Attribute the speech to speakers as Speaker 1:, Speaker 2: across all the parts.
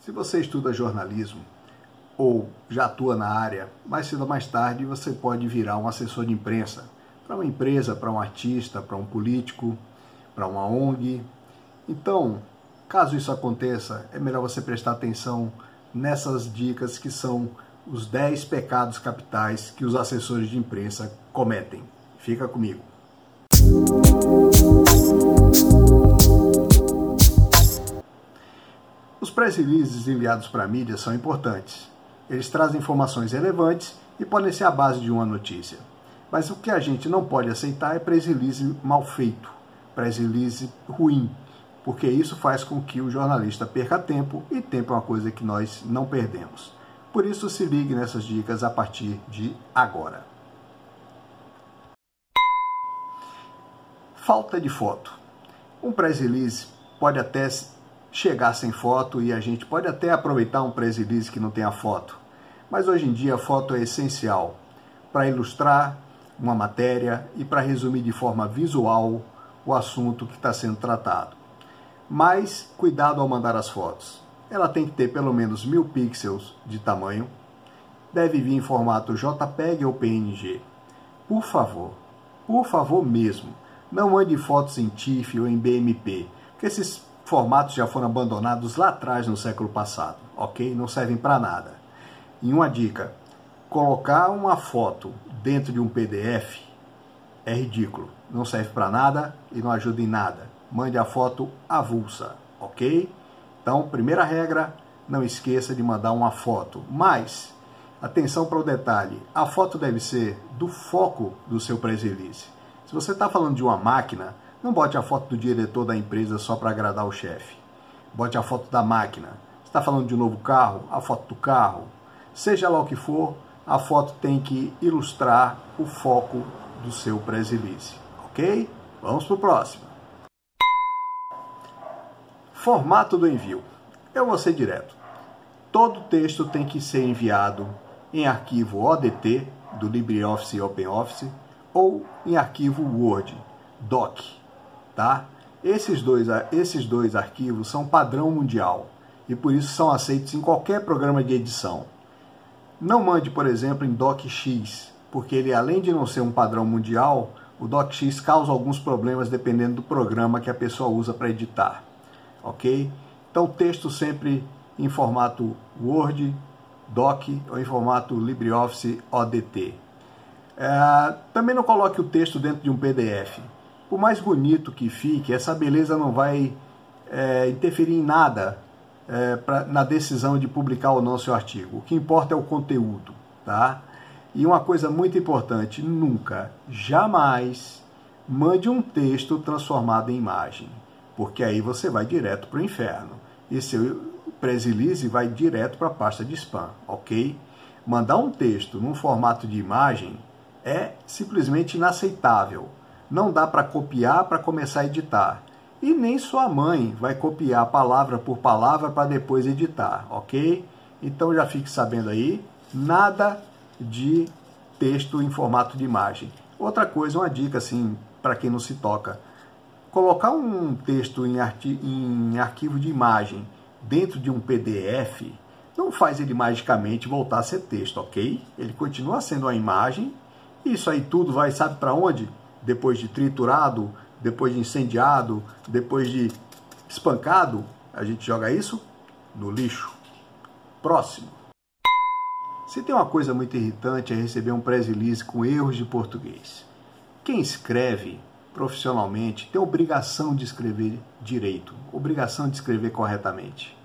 Speaker 1: Se você estuda jornalismo ou já atua na área, mais cedo ou mais tarde você pode virar um assessor de imprensa para uma empresa, para um artista, para um político, para uma ONG. Então, caso isso aconteça, é melhor você prestar atenção nessas dicas que são os 10 pecados capitais que os assessores de imprensa cometem. Fica comigo. Os press releases enviados para a mídia são importantes. Eles trazem informações relevantes e podem ser a base de uma notícia. Mas o que a gente não pode aceitar é press release mal feito, press release ruim, porque isso faz com que o jornalista perca tempo e tempo é uma coisa que nós não perdemos. Por isso, se ligue nessas dicas a partir de agora. Falta de foto. Um press release pode até chegar sem foto e a gente pode até aproveitar um press release que não tenha foto. Mas hoje em dia a foto é essencial para ilustrar uma matéria e para resumir de forma visual o assunto que está sendo tratado. Mas cuidado ao mandar as fotos ela tem que ter pelo menos mil pixels de tamanho, deve vir em formato JPEG ou PNG. Por favor, por favor mesmo, não fotos em TIFF ou em BMP, porque esses formatos já foram abandonados lá atrás no século passado, ok? Não servem para nada. E uma dica: colocar uma foto dentro de um PDF é ridículo, não serve para nada e não ajuda em nada. Mande a foto avulsa, ok? Então, primeira regra, não esqueça de mandar uma foto. Mas, atenção para o detalhe, a foto deve ser do foco do seu press release. Se você está falando de uma máquina, não bote a foto do diretor da empresa só para agradar o chefe. Bote a foto da máquina. Está falando de um novo carro, a foto do carro. Seja lá o que for, a foto tem que ilustrar o foco do seu press release. Ok? Vamos para o próximo. Formato do envio. Eu vou ser direto. Todo texto tem que ser enviado em arquivo ODT do LibreOffice e OpenOffice ou em arquivo Word, Doc, tá? Esses dois, esses dois arquivos são padrão mundial e por isso são aceitos em qualquer programa de edição. Não mande, por exemplo, em DocX, porque ele além de não ser um padrão mundial, o DocX causa alguns problemas dependendo do programa que a pessoa usa para editar ok? Então, texto sempre em formato Word, Doc ou em formato LibreOffice ODT. É, também não coloque o texto dentro de um PDF. Por mais bonito que fique, essa beleza não vai é, interferir em nada é, pra, na decisão de publicar ou não seu artigo. O que importa é o conteúdo, tá? E uma coisa muito importante, nunca, jamais mande um texto transformado em imagem porque aí você vai direto para o inferno. E seu press release vai direto para a pasta de spam, ok? Mandar um texto num formato de imagem é simplesmente inaceitável. Não dá para copiar para começar a editar. E nem sua mãe vai copiar palavra por palavra para depois editar, ok? Então já fique sabendo aí, nada de texto em formato de imagem. Outra coisa, uma dica assim, para quem não se toca Colocar um texto em, em arquivo de imagem dentro de um PDF não faz ele magicamente voltar a ser texto, ok? Ele continua sendo uma imagem. Isso aí tudo vai, sabe para onde? Depois de triturado, depois de incendiado, depois de espancado, a gente joga isso no lixo. Próximo. Se tem uma coisa muito irritante é receber um press com erros de português. Quem escreve profissionalmente tem obrigação de escrever direito, obrigação de escrever corretamente.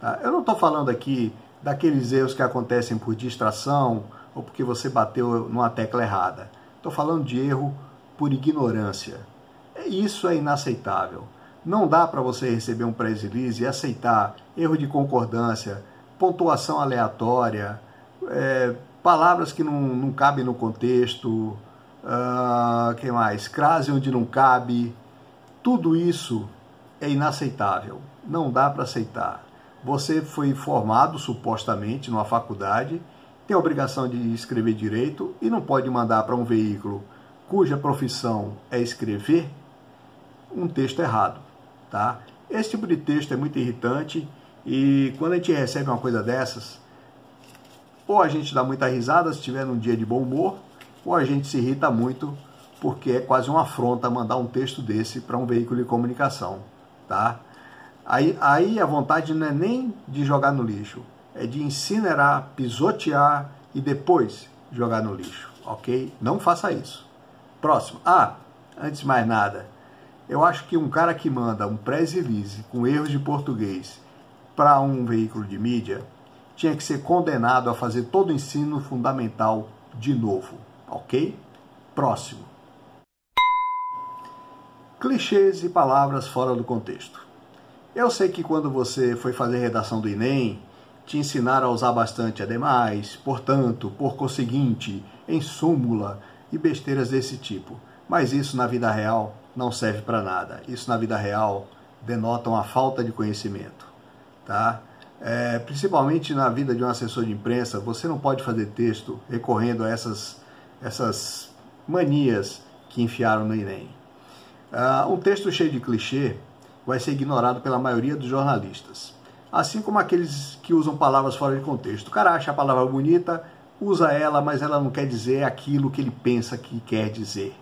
Speaker 1: Tá? Eu não estou falando aqui daqueles erros que acontecem por distração ou porque você bateu numa tecla errada. Estou falando de erro por ignorância. Isso é inaceitável. Não dá para você receber um press release e aceitar erro de concordância, pontuação aleatória, é, palavras que não, não cabem no contexto, uh, que mais? Crase onde não cabe. Tudo isso é inaceitável. Não dá para aceitar. Você foi formado supostamente numa faculdade, tem a obrigação de escrever direito e não pode mandar para um veículo cuja profissão é escrever um texto errado, tá? Esse tipo de texto é muito irritante e quando a gente recebe uma coisa dessas, ou a gente dá muita risada se estiver num dia de bom humor, ou a gente se irrita muito porque é quase uma afronta mandar um texto desse para um veículo de comunicação, tá? Aí, aí a vontade não é nem de jogar no lixo, é de incinerar, pisotear e depois jogar no lixo, ok? Não faça isso. Próximo. Ah, antes de mais nada, eu acho que um cara que manda um press release com erros de português para um veículo de mídia tinha que ser condenado a fazer todo o ensino fundamental de novo, ok? Próximo. Clichês e palavras fora do contexto. Eu sei que quando você foi fazer redação do Enem, te ensinaram a usar bastante ademais, portanto, por conseguinte, em súmula e besteiras desse tipo. Mas isso na vida real não serve para nada. Isso na vida real denota uma falta de conhecimento, tá? É, principalmente na vida de um assessor de imprensa, você não pode fazer texto recorrendo a essas, essas manias que enfiaram no Enem. Uh, um texto cheio de clichê vai ser ignorado pela maioria dos jornalistas, assim como aqueles que usam palavras fora de contexto. O cara acha a palavra bonita, usa ela, mas ela não quer dizer aquilo que ele pensa que quer dizer.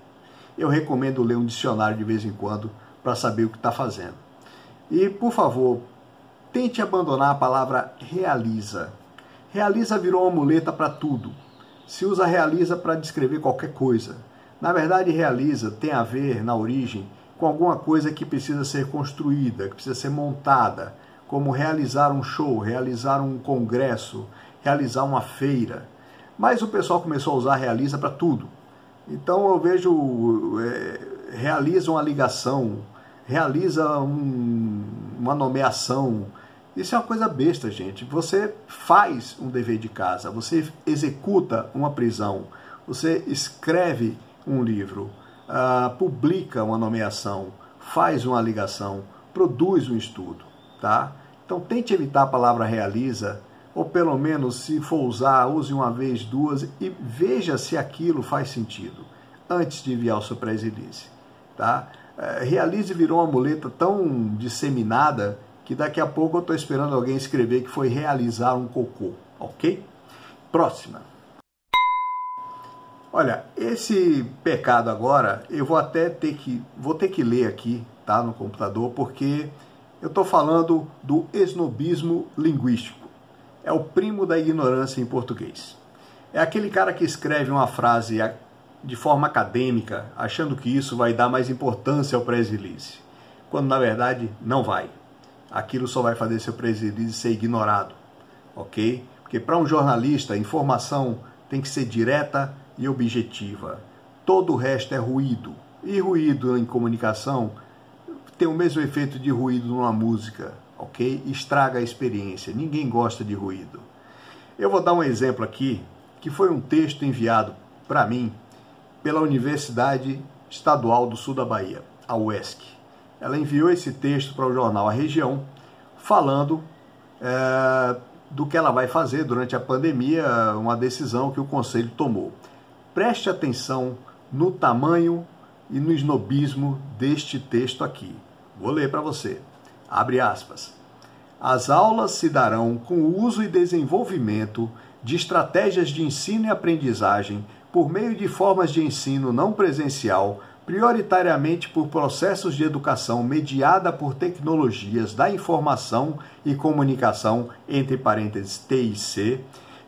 Speaker 1: Eu recomendo ler um dicionário de vez em quando para saber o que está fazendo. E, por favor, Tente abandonar a palavra realiza. Realiza virou uma muleta para tudo. Se usa realiza para descrever qualquer coisa. Na verdade, realiza tem a ver, na origem, com alguma coisa que precisa ser construída, que precisa ser montada, como realizar um show, realizar um congresso, realizar uma feira. Mas o pessoal começou a usar realiza para tudo. Então eu vejo, é, realiza uma ligação, realiza um, uma nomeação, isso é uma coisa besta, gente. Você faz um dever de casa, você executa uma prisão, você escreve um livro, uh, publica uma nomeação, faz uma ligação, produz um estudo, tá? Então tente evitar a palavra realiza, ou pelo menos, se for usar, use uma vez, duas e veja se aquilo faz sentido antes de enviar o seu press tá? Uh, realize virou uma muleta tão disseminada que daqui a pouco eu estou esperando alguém escrever que foi realizar um cocô, ok? Próxima. Olha, esse pecado agora eu vou até ter que vou ter que ler aqui, tá, no computador, porque eu estou falando do esnobismo linguístico. É o primo da ignorância em português. É aquele cara que escreve uma frase de forma acadêmica, achando que isso vai dar mais importância ao press quando na verdade não vai aquilo só vai fazer seu presidente ser ignorado, ok? Porque para um jornalista, informação tem que ser direta e objetiva. Todo o resto é ruído. E ruído em comunicação tem o mesmo efeito de ruído numa música, ok? Estraga a experiência. Ninguém gosta de ruído. Eu vou dar um exemplo aqui, que foi um texto enviado para mim pela Universidade Estadual do Sul da Bahia, a UESC ela enviou esse texto para o jornal A Região, falando é, do que ela vai fazer durante a pandemia, uma decisão que o Conselho tomou. Preste atenção no tamanho e no esnobismo deste texto aqui. Vou ler para você. Abre aspas. As aulas se darão com o uso e desenvolvimento de estratégias de ensino e aprendizagem por meio de formas de ensino não presencial prioritariamente por processos de educação mediada por tecnologias da informação e comunicação, entre parênteses T e C,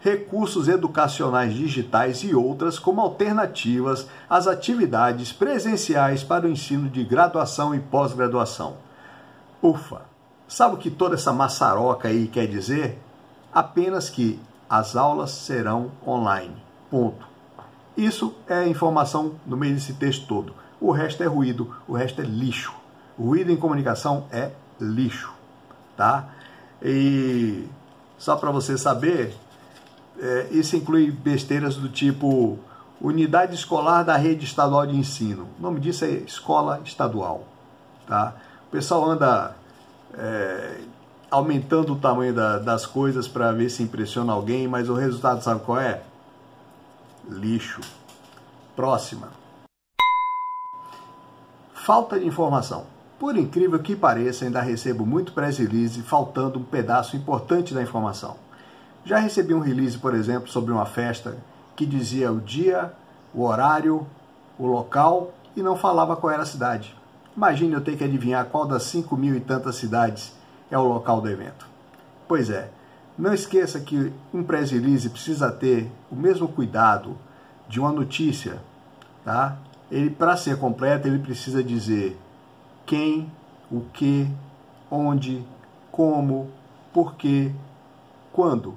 Speaker 1: recursos educacionais digitais e outras como alternativas às atividades presenciais para o ensino de graduação e pós-graduação. Ufa! Sabe o que toda essa maçaroca aí quer dizer? Apenas que as aulas serão online. Ponto. Isso é a informação no meio desse texto todo. O resto é ruído, o resto é lixo. ruído em comunicação é lixo, tá? E só para você saber, é, isso inclui besteiras do tipo unidade escolar da rede estadual de ensino. O nome disso é escola estadual, tá? O pessoal anda é, aumentando o tamanho da, das coisas para ver se impressiona alguém, mas o resultado sabe qual é? Lixo. Próxima falta de informação. Por incrível que pareça, ainda recebo muito press release faltando um pedaço importante da informação. Já recebi um release, por exemplo, sobre uma festa que dizia o dia, o horário, o local e não falava qual era a cidade. Imagine eu ter que adivinhar qual das 5 mil e tantas cidades é o local do evento. Pois é, não esqueça que um press release precisa ter o mesmo cuidado de uma notícia, tá? Ele para ser completo, ele precisa dizer quem, o que, onde, como, porquê, quando.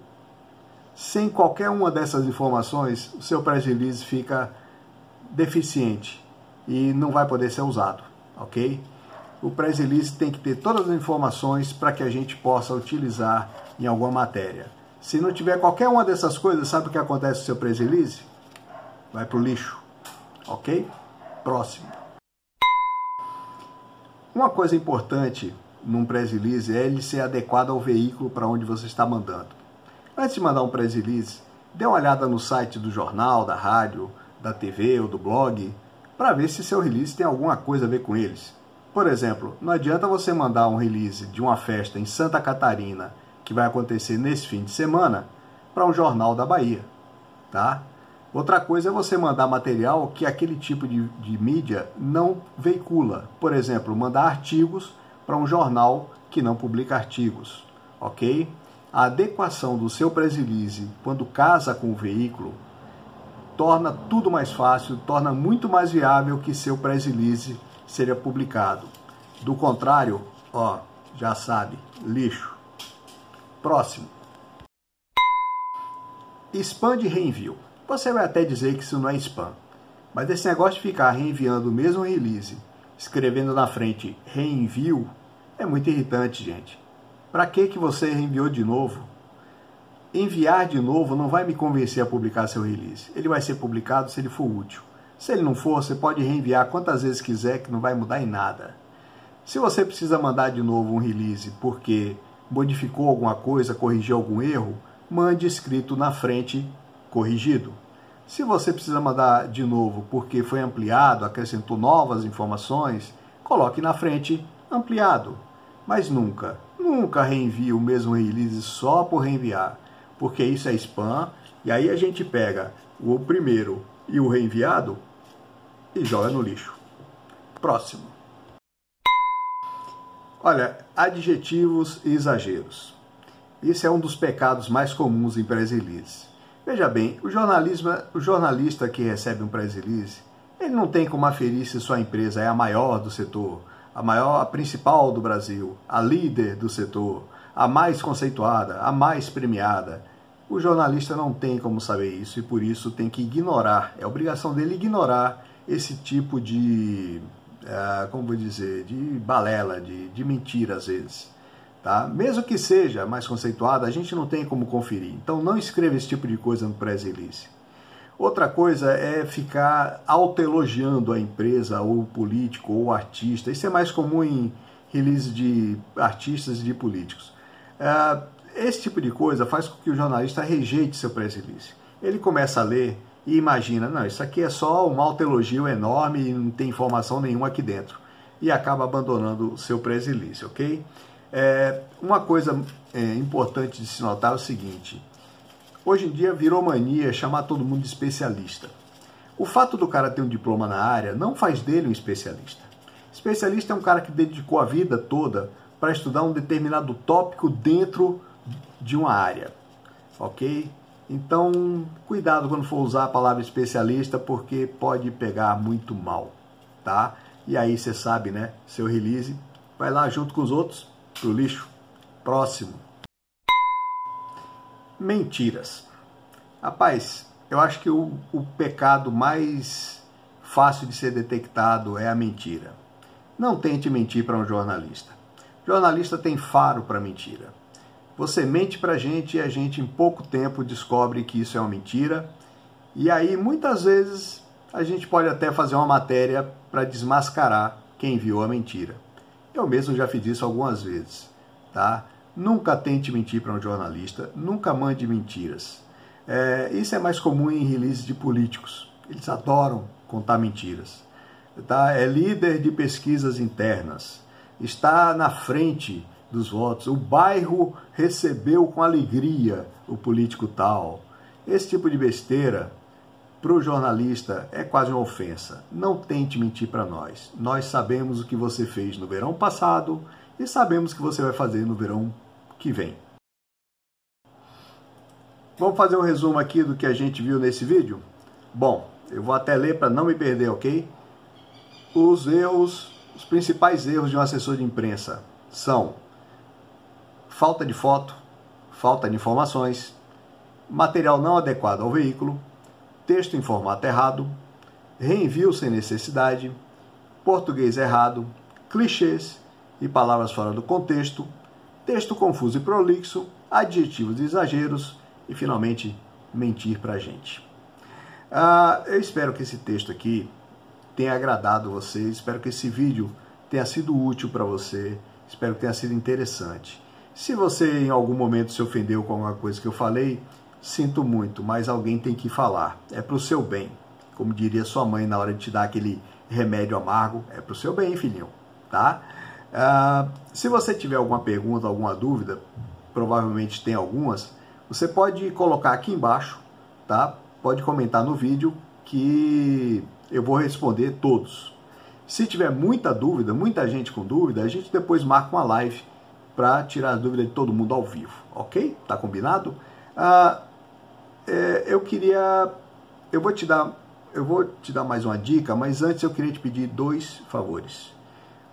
Speaker 1: Sem qualquer uma dessas informações, o seu press release fica deficiente e não vai poder ser usado, ok? O press release tem que ter todas as informações para que a gente possa utilizar em alguma matéria. Se não tiver qualquer uma dessas coisas, sabe o que acontece com o seu press release? Vai para o lixo, ok? Próximo. Uma coisa importante num press release é ele ser adequado ao veículo para onde você está mandando. Antes de mandar um press release, dê uma olhada no site do jornal, da rádio, da TV ou do blog para ver se seu release tem alguma coisa a ver com eles. Por exemplo, não adianta você mandar um release de uma festa em Santa Catarina que vai acontecer nesse fim de semana para um jornal da Bahia, tá? Outra coisa é você mandar material que aquele tipo de, de mídia não veicula. Por exemplo, mandar artigos para um jornal que não publica artigos, ok? A adequação do seu press release quando casa com o veículo torna tudo mais fácil, torna muito mais viável que seu press release seria publicado. Do contrário, ó, já sabe, lixo. Próximo. Spam de reenvio. Você vai até dizer que isso não é spam, mas esse negócio de ficar reenviando o mesmo release, escrevendo na frente reenvio, é muito irritante, gente. Para que que você reenviou de novo? Enviar de novo não vai me convencer a publicar seu release. Ele vai ser publicado se ele for útil. Se ele não for, você pode reenviar quantas vezes quiser, que não vai mudar em nada. Se você precisa mandar de novo um release porque modificou alguma coisa, corrigiu algum erro, mande escrito na frente corrigido. Se você precisa mandar de novo porque foi ampliado, acrescentou novas informações, coloque na frente ampliado. Mas nunca, nunca reenvie o mesmo release só por reenviar porque isso é spam, e aí a gente pega o primeiro e o reenviado e joga no lixo. Próximo. Olha, adjetivos e exageros. Esse é um dos pecados mais comuns em press release. Veja bem, o, jornalismo, o jornalista que recebe um press release, ele não tem como aferir se sua empresa é a maior do setor, a maior, a principal do Brasil, a líder do setor, a mais conceituada, a mais premiada. O jornalista não tem como saber isso e por isso tem que ignorar, é obrigação dele ignorar esse tipo de, uh, como vou dizer, de balela, de, de mentira às vezes. Tá? Mesmo que seja mais conceituada, a gente não tem como conferir. Então não escreva esse tipo de coisa no press release. Outra coisa é ficar autoelogiando a empresa, ou o político, ou o artista. Isso é mais comum em release de artistas e de políticos. Uh, esse tipo de coisa faz com que o jornalista rejeite seu press release. Ele começa a ler e imagina, não, isso aqui é só um elogio enorme e não tem informação nenhuma aqui dentro. E acaba abandonando seu press release, ok? É, uma coisa é, importante de se notar é o seguinte: hoje em dia virou mania chamar todo mundo de especialista. O fato do cara ter um diploma na área não faz dele um especialista. Especialista é um cara que dedicou a vida toda para estudar um determinado tópico dentro de uma área, ok? Então, cuidado quando for usar a palavra especialista, porque pode pegar muito mal, tá? E aí você sabe, né? Seu release vai lá junto com os outros pro lixo. Próximo. Mentiras. Rapaz, eu acho que o, o pecado mais fácil de ser detectado é a mentira. Não tente mentir para um jornalista. Jornalista tem faro para mentira. Você mente para a gente e a gente em pouco tempo descobre que isso é uma mentira. E aí muitas vezes a gente pode até fazer uma matéria para desmascarar quem enviou a mentira. Eu mesmo já fiz isso algumas vezes, tá? Nunca tente mentir para um jornalista, nunca mande mentiras. É, isso é mais comum em release de políticos. Eles adoram contar mentiras. Tá? É líder de pesquisas internas está na frente dos votos, o bairro recebeu com alegria o político tal. Esse tipo de besteira para o jornalista é quase uma ofensa. Não tente mentir para nós. Nós sabemos o que você fez no verão passado e sabemos o que você vai fazer no verão que vem. Vamos fazer um resumo aqui do que a gente viu nesse vídeo? Bom, eu vou até ler para não me perder, ok? Os erros, os principais erros de um assessor de imprensa são falta de foto, falta de informações, material não adequado ao veículo, texto em formato errado, reenvio sem necessidade, português errado, clichês e palavras fora do contexto, texto confuso e prolixo, adjetivos e exageros e, finalmente, mentir para a gente. Ah, eu espero que esse texto aqui tenha agradado você, espero que esse vídeo tenha sido útil para você, espero que tenha sido interessante. Se você em algum momento se ofendeu com alguma coisa que eu falei, Sinto muito, mas alguém tem que falar. É para o seu bem. Como diria sua mãe na hora de te dar aquele remédio amargo, é para o seu bem, filhinho. Tá? Uh, se você tiver alguma pergunta, alguma dúvida, provavelmente tem algumas, você pode colocar aqui embaixo, tá? Pode comentar no vídeo que eu vou responder todos. Se tiver muita dúvida, muita gente com dúvida, a gente depois marca uma live para tirar as dúvidas de todo mundo ao vivo, ok? Tá combinado? Uh, é, eu queria, eu vou te dar, eu vou te dar mais uma dica, mas antes eu queria te pedir dois favores.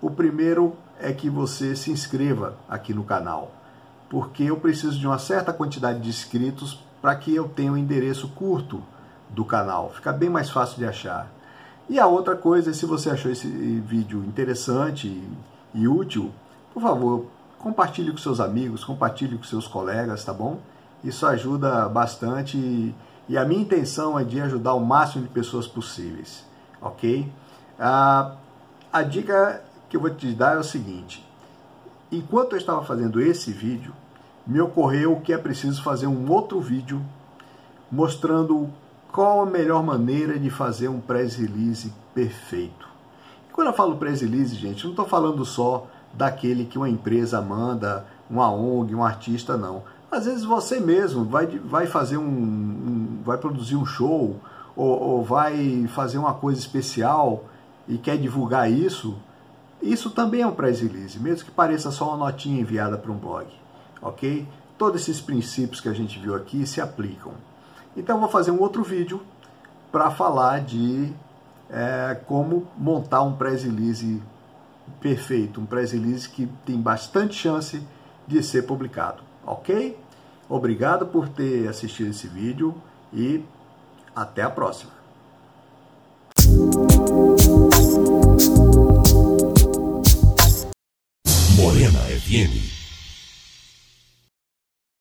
Speaker 1: O primeiro é que você se inscreva aqui no canal, porque eu preciso de uma certa quantidade de inscritos para que eu tenha um endereço curto do canal, fica bem mais fácil de achar. E a outra coisa é se você achou esse vídeo interessante e útil, por favor, compartilhe com seus amigos, compartilhe com seus colegas, tá bom? Isso ajuda bastante e, a minha intenção é de ajudar o máximo de pessoas possíveis, ok? Ah, a dica que eu vou te dar é o seguinte: enquanto eu estava fazendo esse vídeo, me ocorreu que é preciso fazer um outro vídeo mostrando qual a melhor maneira de fazer um press release perfeito. E quando eu falo press release, gente, não estou falando só daquele que uma empresa manda, uma ONG, um artista, não. Às vezes você mesmo vai, vai fazer um, um vai produzir um show ou, ou vai fazer uma coisa especial e quer divulgar isso, isso também é um press release, mesmo que pareça só uma notinha enviada para um blog, ok? Todos esses princípios que a gente viu aqui se aplicam. Então vou fazer um outro vídeo para falar de é, como montar um press release perfeito, um press release que tem bastante chance de ser publicado ok? Obrigado por ter assistido esse vídeo e até a próxima. tiene.